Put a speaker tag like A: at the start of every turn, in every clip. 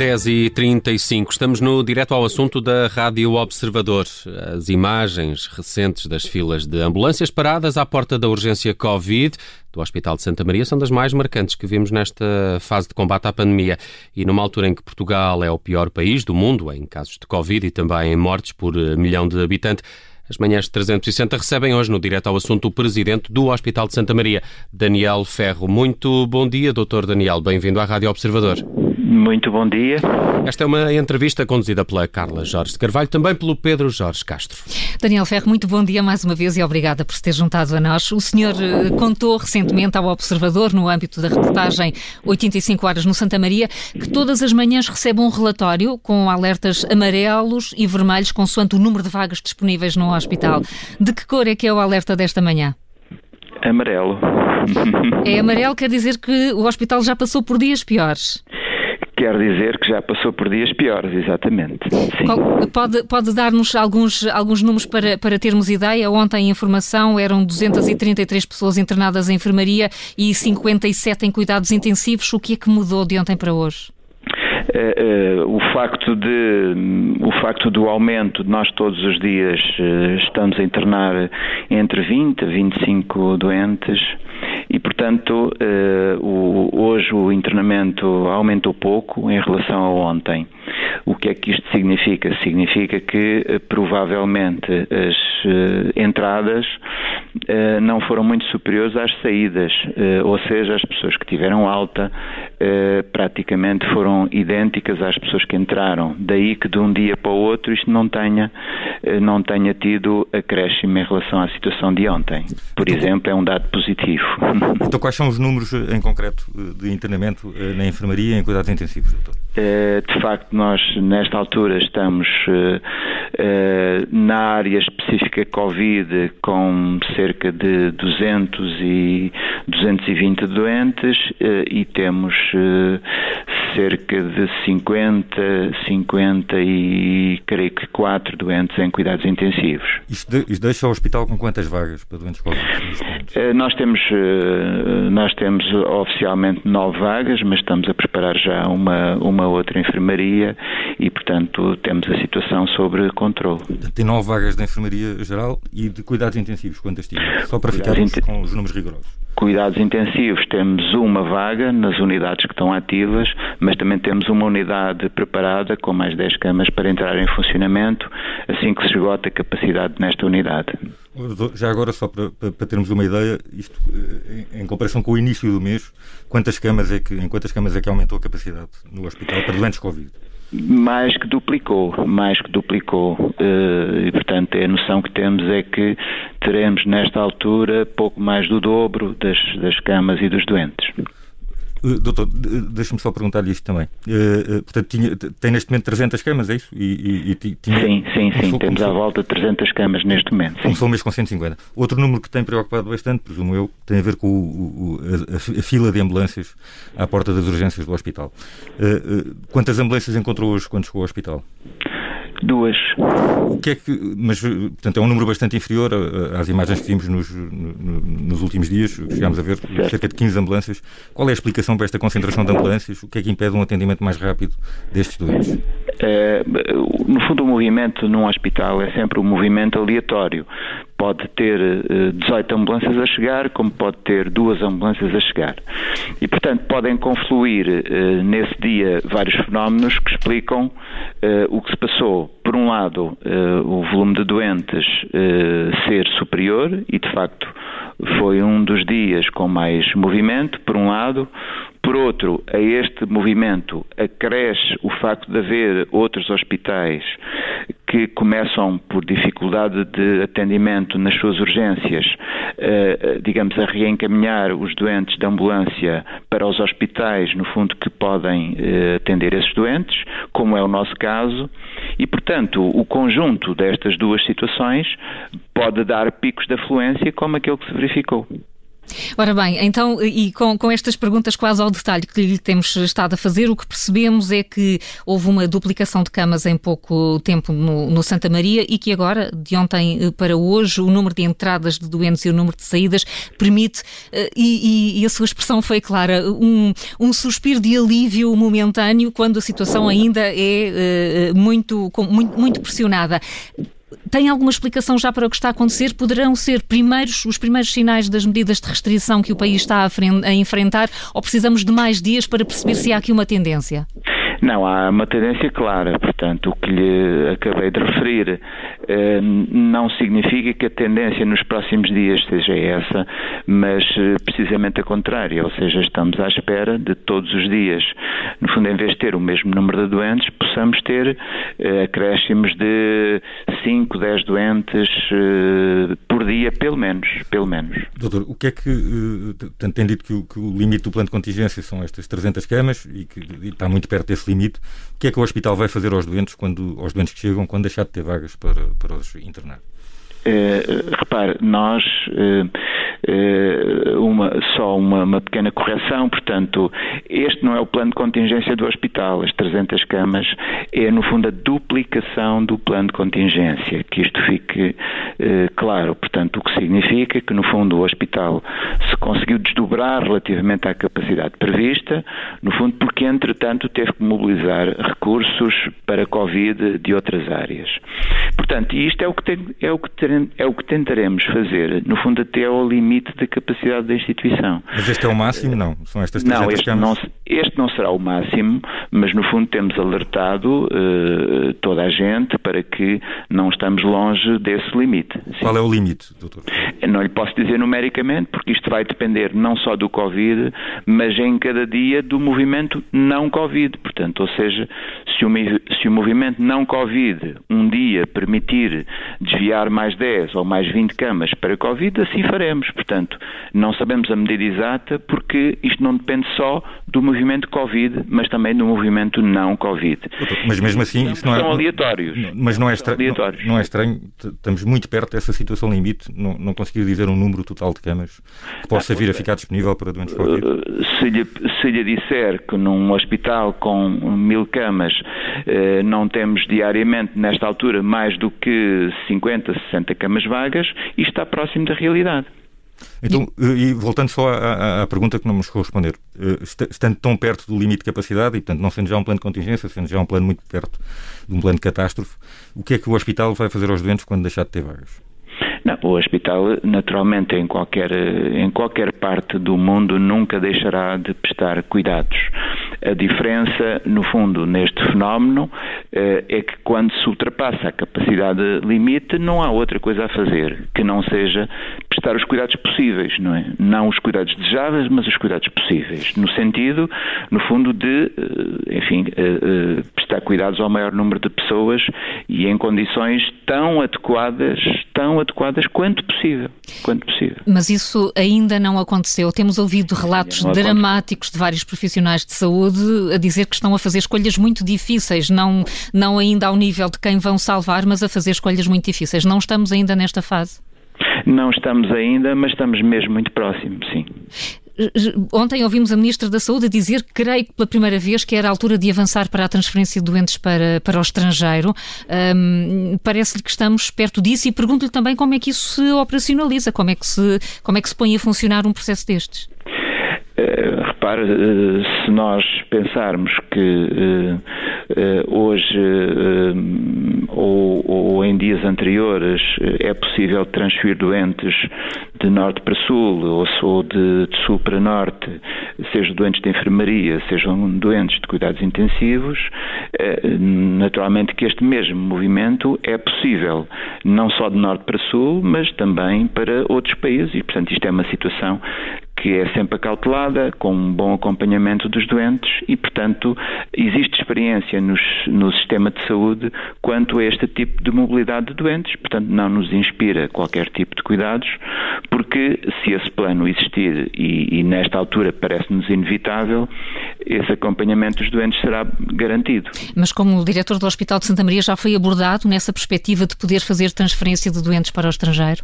A: 10h35, estamos no direto ao assunto da Rádio Observador. As imagens recentes das filas de ambulâncias paradas à porta da urgência Covid do Hospital de Santa Maria são das mais marcantes que vimos nesta fase de combate à pandemia. E numa altura em que Portugal é o pior país do mundo em casos de Covid e também em mortes por milhão de habitantes, as manhãs de 360 recebem hoje no Direto ao Assunto o Presidente do Hospital de Santa Maria, Daniel Ferro. Muito bom dia, Dr. Daniel. Bem-vindo à Rádio Observador.
B: Muito bom dia.
A: Esta é uma entrevista conduzida pela Carla Jorge de Carvalho, também pelo Pedro Jorge Castro.
C: Daniel Ferro, muito bom dia mais uma vez e obrigada por se ter juntado a nós. O senhor eh, contou recentemente ao Observador, no âmbito da reportagem 85 Horas no Santa Maria, que todas as manhãs recebe um relatório com alertas amarelos e vermelhos consoante o número de vagas disponíveis no hospital. De que cor é que é o alerta desta manhã?
B: Amarelo.
C: É amarelo, quer dizer que o hospital já passou por dias piores
B: quer dizer que já passou por dias piores, exatamente.
C: Qual, pode pode dar-nos alguns, alguns números para, para termos ideia? Ontem, a informação, eram 233 pessoas internadas em enfermaria e 57 em cuidados intensivos. O que é que mudou de ontem para hoje?
B: Uh, uh, o facto de o facto do aumento de nós todos os dias uh, estamos a internar entre 20 a 25 doentes e, portanto, eh, hoje o internamento aumentou pouco em relação a ontem. O que é que isto significa? Significa que eh, provavelmente as eh, entradas não foram muito superiores às saídas, ou seja, as pessoas que tiveram alta praticamente foram idênticas às pessoas que entraram. Daí que de um dia para o outro isto não tenha, não tenha tido acréscimo em relação à situação de ontem. Por exemplo, é um dado positivo.
D: Então, quais são os números eh, em concreto eh, de internamento eh, na enfermaria e em cuidados intensivos, doutor?
B: De facto, nós nesta altura estamos na área específica Covid com cerca de 200 e 220 doentes e temos cerca de 50, 50 e creio que 4 doentes em cuidados intensivos.
D: Isto, de, isto deixa o hospital com quantas vagas para doentes Covid?
B: Nós temos nós temos oficialmente nove vagas, mas estamos a preparar já uma, uma outra enfermaria e, portanto, temos a situação sob controle.
D: Tem nove vagas de enfermaria geral e de cuidados intensivos, quantas tinha? Só para ficarmos com os números rigorosos.
B: Cuidados intensivos temos uma vaga nas unidades que estão ativas, mas também temos uma unidade preparada com mais 10 camas para entrar em funcionamento assim que se esgota a capacidade nesta unidade.
D: Já agora, só para, para, termos uma ideia, isto em, em, comparação com o início do mês, quantas camas é que, em quantas camas é que aumentou a capacidade no hospital para doentes Covid?
B: Mais que duplicou, mais que duplicou. Eh, e, portanto, a noção que temos é que teremos, nesta altura, pouco mais do dobro das, das camas e dos doentes.
D: Uh, doutor, deixa-me só perguntar-lhe isto também. Uh, uh, portanto, tinha, tem neste momento 300 camas, é isso?
B: E, e, e tinha, sim, sim, sim. Temos à volta de 300 camas neste momento. Sim.
D: Começou o mês com 150. Outro número que tem preocupado bastante, presumo eu, tem a ver com o, o, a, a, fila de ambulâncias à porta das urgências do hospital. quantas ambulâncias encontrou hoje quando chegou ao hospital?
B: Duas.
D: O que é que. Mas, portanto, é um número bastante inferior às imagens que vimos nos, nos últimos dias. Chegámos a ver certo. cerca de 15 ambulâncias. Qual é a explicação para esta concentração de ambulâncias? O que é que impede um atendimento mais rápido destes doentes?
B: É, no fundo, o movimento num hospital é sempre um movimento aleatório pode ter 18 eh, ambulâncias a chegar, como pode ter duas ambulâncias a chegar. E, portanto, podem confluir eh, nesse dia vários fenómenos que explicam eh, o que se passou. Por um lado, o volume de doentes ser superior, e de facto foi um dos dias com mais movimento, por um lado. Por outro, a este movimento acresce o facto de haver outros hospitais que começam por dificuldade de atendimento nas suas urgências, eh, digamos, a reencaminhar os doentes da ambulância para os hospitais, no fundo, que podem eh, atender esses doentes, como é o nosso caso, e, portanto, o conjunto destas duas situações pode dar picos de afluência como aquele que se verificou.
C: Ora bem, então, e com, com estas perguntas quase ao detalhe que lhe temos estado a fazer, o que percebemos é que houve uma duplicação de camas em pouco tempo no, no, Santa Maria e que agora, de ontem eh, para hoje, o número de entradas de doentes e o número de saídas permite, eh, e, e a sua expressão foi clara, um, um suspiro de alívio momentâneo quando a situação ainda é uh, muito, muito, muito pressionada. Tem alguma explicação já para o que está a acontecer? Poderão ser primeiros, os primeiros sinais das medidas de restrição que o país está a, a enfrentar ou precisamos de mais dias para perceber se há aqui uma tendência?
B: Não, há uma tendência clara. Portanto, o que lhe acabei de referir eh, não significa que a tendência nos próximos dias seja essa, mas eh, precisamente a contrária. Ou seja, estamos à espera de todos os dias, no fundo, em vez de ter o mesmo número de doentes, possamos ter eh, acréscimos de 5, 10 doentes por dia, pelo menos. Pelo menos.
D: Doutor, o que é que. tem dito que o, que o limite do plano de contingência são estas 300 camas e que e está muito perto desse limite. O que é que o hospital vai fazer aos doentes, quando, aos doentes que chegam quando deixar de ter vagas para, para os internar?
B: Uh, repare, nós uh, uma, só uma, uma, pequena correção, portanto, este não é o plano de contingência do hospital, as 300 camas, é no fundo a duplicação do plano de contingência, que isto fique claro, portanto, o que significa que no fundo o hospital se conseguiu desdobrar relativamente à capacidade prevista, no fundo porque entretanto teve que mobilizar recursos para Covid de outras áreas. Portanto, isto é o que tem, é o que é o que tentaremos fazer, no fundo, até ao limite da capacidade da instituição.
D: Mas este é o máximo, não? São estas
B: não este, não, este não será o máximo, mas no fundo temos alertado uh, toda a gente para que não estamos longe desse limite.
D: Sim. Qual é o limite, doutor?
B: Não lhe posso dizer numericamente, porque isto vai depender não só do Covid, mas em cada dia do movimento não Covid. Portanto, ou seja, se o, se o movimento não Covid um dia permitir desviar mais 10 ou mais 20 camas para Covid, assim faremos. Portanto, não sabemos a medida exata porque isto não depende só do movimento Covid, mas também do movimento não Covid.
D: Mas mesmo assim,
B: isso não é,
D: são
B: aleatórios.
D: Mas não é, estra... não, não, é estranho, estamos muito perto dessa situação limite, não, não conseguir dizer um número total de camas que possa vir a ficar disponível para doentes Covid. Uh,
B: se lhe, se lhe disser que num hospital com mil camas eh, não temos diariamente, nesta altura, mais do que 50, 60 camas vagas, isto está próximo da realidade.
D: Então, e voltando só à, à, pergunta que não me responder, eh, estando tão perto do limite de capacidade e, portanto, não sendo já um plano de contingência, sendo já um plano muito perto de um plano de catástrofe, o que é que o hospital vai fazer aos doentes quando deixar de ter vagas?
B: Não, o hospital, naturalmente, em qualquer, em qualquer parte do mundo, nunca deixará de prestar cuidados. A diferença, no fundo, neste fenómeno eh, é que quando se ultrapassa a capacidade limite, não há outra coisa a fazer que não seja prestar os cuidados possíveis, não é? Não os cuidados desejáveis, mas os cuidados possíveis. No sentido, no fundo, de, eh, enfim, eh, prestar cuidados ao maior número de pessoas e em condições tão adequadas, tão adequadas quanto possível. Quanto possível.
C: Mas isso ainda não aconteceu. Temos ouvido relatos dramáticos de vários profissionais de saúde a dizer que estão a fazer escolhas muito difíceis, não, não ainda ao nível de quem vão salvar, mas a fazer escolhas muito difíceis. Não estamos ainda nesta fase?
B: Não estamos ainda, mas estamos mesmo muito próximos, sim.
C: Ontem ouvimos a Ministra da Saúde dizer, creio que pela primeira vez, que era a altura de avançar para a transferência de doentes para, para o estrangeiro. Um, Parece-lhe que estamos perto disso e pergunto-lhe também como é que isso se operacionaliza, como é que se, como é que se põe a funcionar um processo destes.
B: Uh, repare, uh, se nós pensarmos que uh, hoje ou, ou, em dias anteriores é possível transferir doentes de norte para sul ou de, sul para norte, sejam doentes de enfermaria, sejam doentes de cuidados intensivos, naturalmente que este mesmo movimento é possível não só de norte para sul, mas também para outros países e, portanto, isto é uma situação que é sempre acautelada, com um bom acompanhamento dos doentes e, portanto, existe experiência nos, no sistema de saúde quanto a este tipo de mobilidade de doentes, portanto, não nos inspira qualquer tipo de cuidados, porque se esse plano existir e, e nesta altura parece-nos inevitável, esse acompanhamento dos doentes será garantido.
C: Mas como o diretor do Hospital de Santa Maria já foi abordado nessa perspectiva de poder fazer transferência de doentes para o estrangeiro?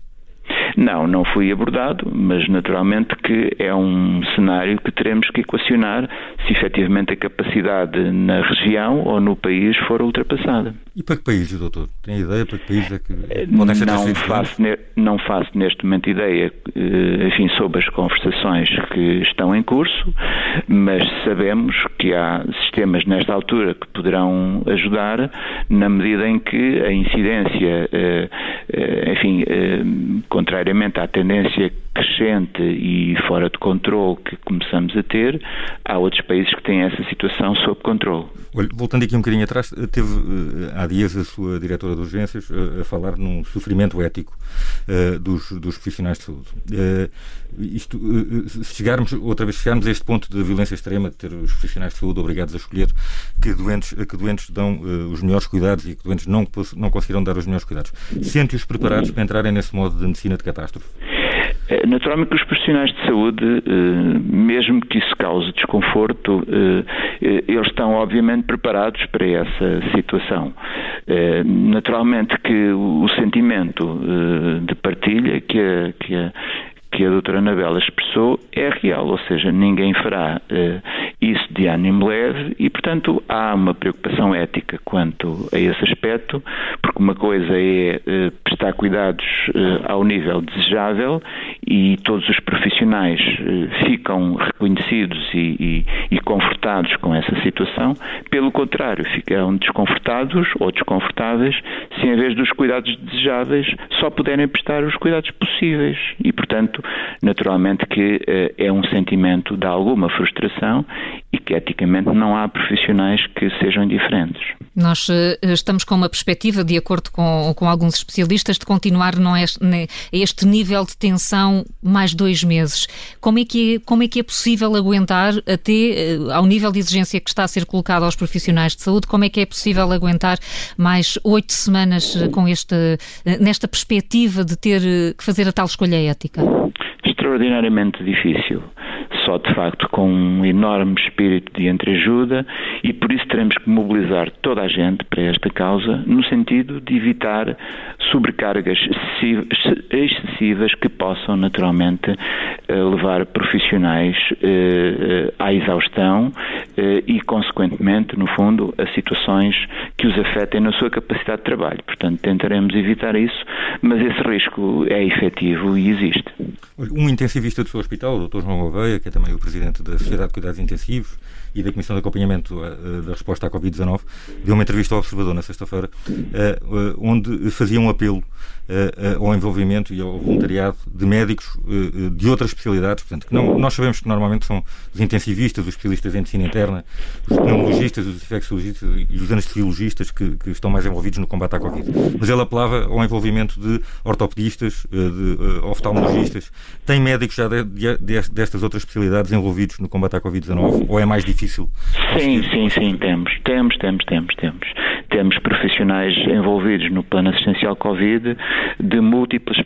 B: Não, não fui abordado, mas naturalmente que é um cenário que teremos que equacionar se efetivamente a capacidade na região ou no país for ultrapassada.
D: E para que países, doutor? Tem ideia para que países é que
B: eh, podem ser não faço, não faço neste momento ideia, eh, enfim, sobre as conversações que estão em curso, mas sabemos que há sistemas nesta altura que poderão ajudar na medida em que a incidência, eh, enfim, contrariamente à tendência crescente e fora de controle que começamos a ter, há outros países que têm essa situação sob controle.
D: Olha, voltando aqui um bocadinho atrás, teve há dias a sua diretora de urgências a, a falar num sofrimento ético uh, dos, dos, profissionais de saúde. Uh, isto, uh, se chegarmos, outra vez chegarmos a este ponto de violência extrema, de ter os profissionais de saúde obrigados a escolher que doentes, que doentes dão os melhores cuidados e que doentes não, não conseguiram dar os melhores cuidados, sente-os preparados para entrarem nesse modo de medicina de catástrofe?
B: É, naturalmente que os profissionais de saúde, eh, mesmo que isso cause desconforto, eh, eh, eles estão obviamente preparados para essa situação. Naturalmente que o sentimento de partilha que a, que a, que a doutora Anabela expressou é real, ou seja, ninguém fará uh, isso de ânimo leve e, portanto, há uma preocupação ética quanto a esse aspecto, porque uma coisa é uh, prestar cuidados uh, ao nível desejável e todos os profissionais ficam reconhecidos e, e, e confortados com essa situação, pelo contrário, ficam desconfortados ou desconfortáveis se, em vez dos cuidados desejáveis, só puderem prestar os cuidados possíveis. E, portanto, naturalmente que uh, é um sentimento de alguma frustração e que eticamente não há profissionais que sejam indiferentes.
C: Nós uh, estamos com uma perspectiva, de acordo com, com alguns especialistas, de continuar não é, a este nível de tensão mais dois meses. Como é que é, como é, que é possível aguentar até uh, ao nível de exigência que está a ser colocado aos profissionais de saúde, como é que é possível aguentar mais oito semanas com este, nesta perspectiva de ter que fazer a tal escolha ética?
B: Extraordinariamente difícil só de facto com um enorme espírito de entreajuda e por isso teremos que mobilizar toda a gente para esta causa no sentido de evitar sobrecargas excessivas que possam naturalmente eh, levar profissionais eh, à exaustão eh, e consequentemente, no fundo, a situações que os afetem na sua capacidade de trabalho. Portanto, tentaremos evitar isso, mas esse risco é efetivo e existe.
D: Um intensivista do seu hospital, o Dr. João Gouveia, que é também o presidente da Sociedade de Cuidados Intensivos e da Comissão de Acompanhamento uh, da Resposta à Covid-19, deu uma entrevista ao Observador na sexta-feira, uh, onde fazia um apelo ao envolvimento e ao voluntariado de médicos de outras especialidades. Portanto, não, nós sabemos que normalmente são os intensivistas, os especialistas em medicina interna, os pneumologistas, os infecciologistas e os anestesiologistas que, que, estão mais envolvidos no combate à Covid. Mas ele apelava ao envolvimento de ortopedistas, de oftalmologistas. Tem médicos já de, de, destas outras especialidades envolvidos no combate à Covid-19 ou é mais difícil?
B: Sim, sim, sim, temos. Temos, temos, temos, temos. Temos profissionais envolvidos no plano assistencial Covid de múltiplas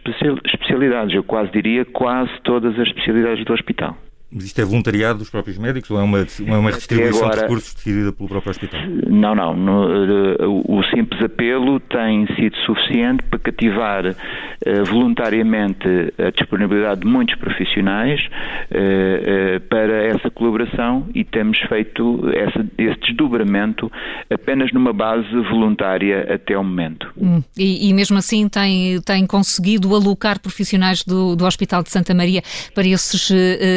B: especialidades. Eu quase diria quase todas as especialidades do hospital.
D: Mas isto é voluntariado dos próprios médicos ou é uma, é uma redistribuição agora, de recursos decidida pelo próprio hospital?
B: Não, não. No, eh, o simples apelo tem sido suficiente para cativar uh, voluntariamente a disponibilidade de muitos profissionais uh, uh, para essa colaboração e temos feito essa, esse desdobramento apenas numa base voluntária até o momento.
C: Hum. E, e, mesmo assim tem, tem conseguido alocar profissionais do, do Hospital de Santa Maria para esses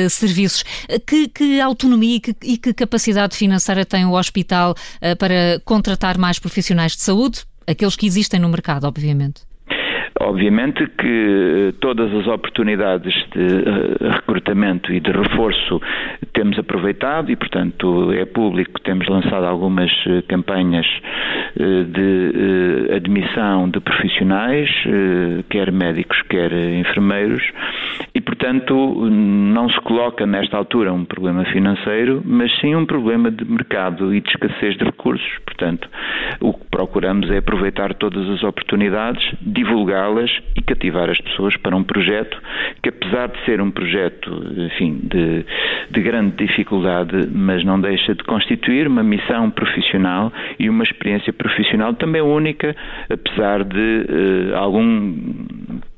C: serviços serviços. Que, que autonomia e que, e que, capacidade financeira tem o hospital uh, para contratar mais profissionais de saúde? Aqueles que existem no mercado, obviamente.
B: Obviamente que eh, todas as oportunidades de eh, recrutamento e de reforço temos aproveitado e, portanto, é público, temos lançado algumas campanhas de admissão de profissionais, quer médicos, quer enfermeiros, e, portanto, não se coloca nesta altura um problema financeiro, mas sim um problema de mercado e de escassez de recursos. Portanto, o procuramos é aproveitar todas as oportunidades, divulgá-las e cativar as pessoas para um projeto que, apesar de ser um projeto, enfim, de, de grande dificuldade, mas não deixa de constituir uma missão profissional e uma experiência profissional também única, apesar de uh, algum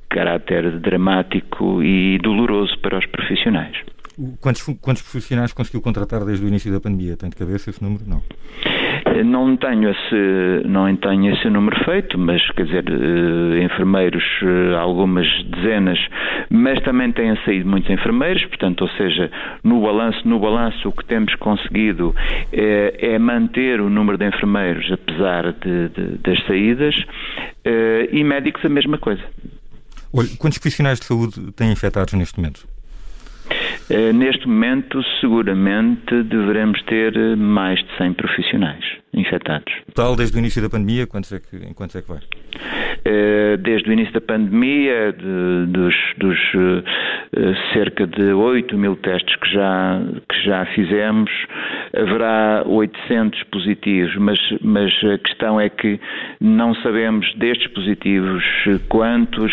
B: caráter dramático e doloroso para os profissionais.
D: Quantos, quantos profissionais conseguiu contratar desde o início da pandemia? Tem de cabeça esse número? Não.
B: Não tenho esse, não tenho esse número feito, mas quer dizer, eh, enfermeiros, eh, algumas dezenas, mas também têm saído muitos enfermeiros, portanto, ou seja, no balanço, no balanço o que temos conseguido é, é manter o número de enfermeiros apesar de, de, das saídas e médicos a mesma coisa.
D: Olha, quantos profissionais de saúde têm infectados neste momento?
B: Eh, neste momento, seguramente, deveremos ter eh, mais de 100 profissionais infectados.
D: Total, desde o início da pandemia, quantos é que, em quantos é que vai?
B: Eh, desde o início da pandemia, de, dos, dos cerca de 8 mil testes que já, que já fizemos, haverá 800 positivos, mas, mas a questão é que não sabemos destes positivos quantos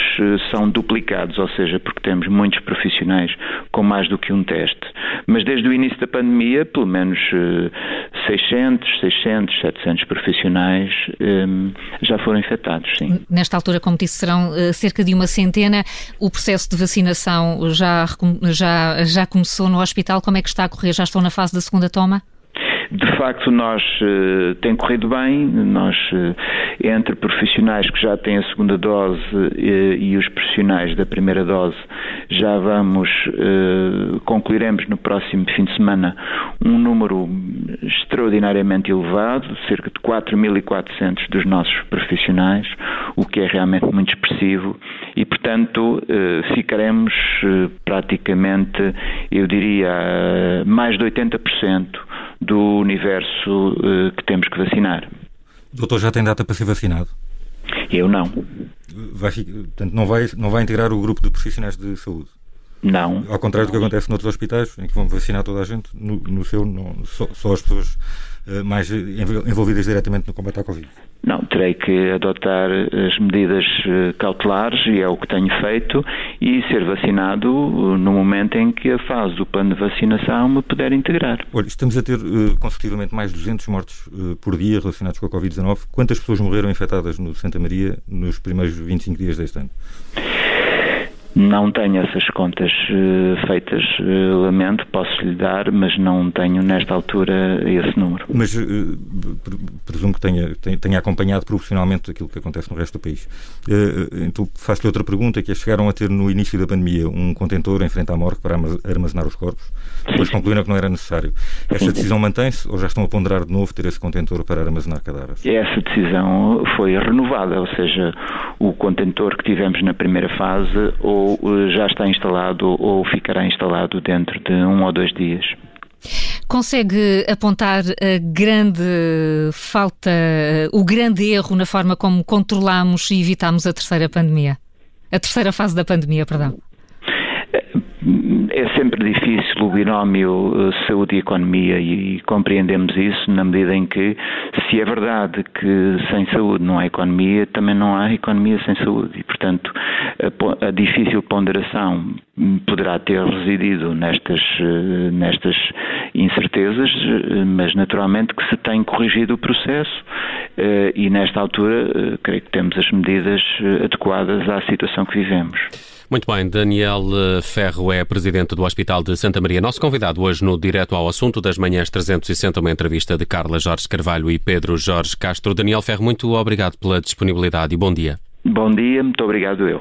B: são duplicados, ou seja, porque temos muitos profissionais com mais do que um teste. Mas desde o início da pandemia, pelo menos 600, 600, 700 profissionais um, já foram infectados, sim.
C: Nesta altura, como disse, serão uh, cerca de uma centena. O processo de vacinação já, já, já começou no hospital. Como é que está a correr? Já estão na fase da segunda toma?
B: De facto, nós uh, tem corrido bem, nós uh, entre profissionais que já têm a segunda dose uh, e os profissionais da primeira dose já vamos, concluiremos no próximo fim de semana um número extraordinariamente elevado, cerca de 4.400 dos nossos profissionais, o que é realmente muito expressivo. E, portanto, ficaremos praticamente, eu diria, mais de 80% do universo uh, que temos que vacinar.
D: O doutor já tem data para ser vacinado?
B: Eu não.
D: Vai, portanto, não vai, não vai integrar o grupo de profissionais de saúde?
B: Não.
D: Ao contrário do que acontece noutros hospitais, em que vão vacinar toda a gente, no, no seu, não, só, só as pessoas uh, mais envolvidas diretamente no combate à Covid.
B: Não, terei que adotar as medidas eh, cautelares e é o que tenho feito e ser vacinado no momento em que a fase do plano de vacinação me puder integrar.
D: Olha, estamos a ter uh, consecutivamente mais de 200 mortes uh, por dia relacionados com a Covid-19. Quantas pessoas morreram infectadas no Santa Maria nos primeiros 25 dias deste ano?
B: Não tenho essas contas uh, feitas, uh, lamento, posso lhe dar, mas não tenho nesta altura esse número.
D: Mas uh, presumo que tenha, tenha, acompanhado profissionalmente aquilo que acontece no resto do país. então faço-lhe outra pergunta, que é, chegaram a ter no início da pandemia um contentor em frente à morgue para armazenar os corpos, depois concluíram que não era necessário. Essa decisão mantém-se ou já estão a ponderar de novo ter esse contentor para armazenar cadáveres?
B: Essa decisão foi renovada, ou seja, o contentor que tivemos na primeira fase ou ou eh, já está instalado ou ficará instalado dentro de um ou dois dias.
C: Consegue apontar a grande falta, o grande erro na forma como controlamos e evitamos a terceira pandemia? A terceira fase da pandemia, perdão.
B: É sempre difícil o binómio eh, saúde e economia e compreendemos isso na medida em que, se é verdade que sem saúde não há economia, também não há economia sem saúde e, portanto, a, a difícil ponderação poderá ter residido nestas, eh, nestas incertezas, eh, mas naturalmente que se tem corrigido o processo e, nesta altura, creio que temos as medidas adequadas à situação que vivemos.
A: Muito bem, Daniel eh, Ferro é presidente do Hospital de Santa Maria. Nosso convidado hoje no Direto ao Assunto das Manhãs 360, uma entrevista de Carla Jorge Carvalho e Pedro Jorge Castro. Daniel Ferro, muito obrigado pela disponibilidade e bom dia.
B: Bom dia, muito obrigado eu.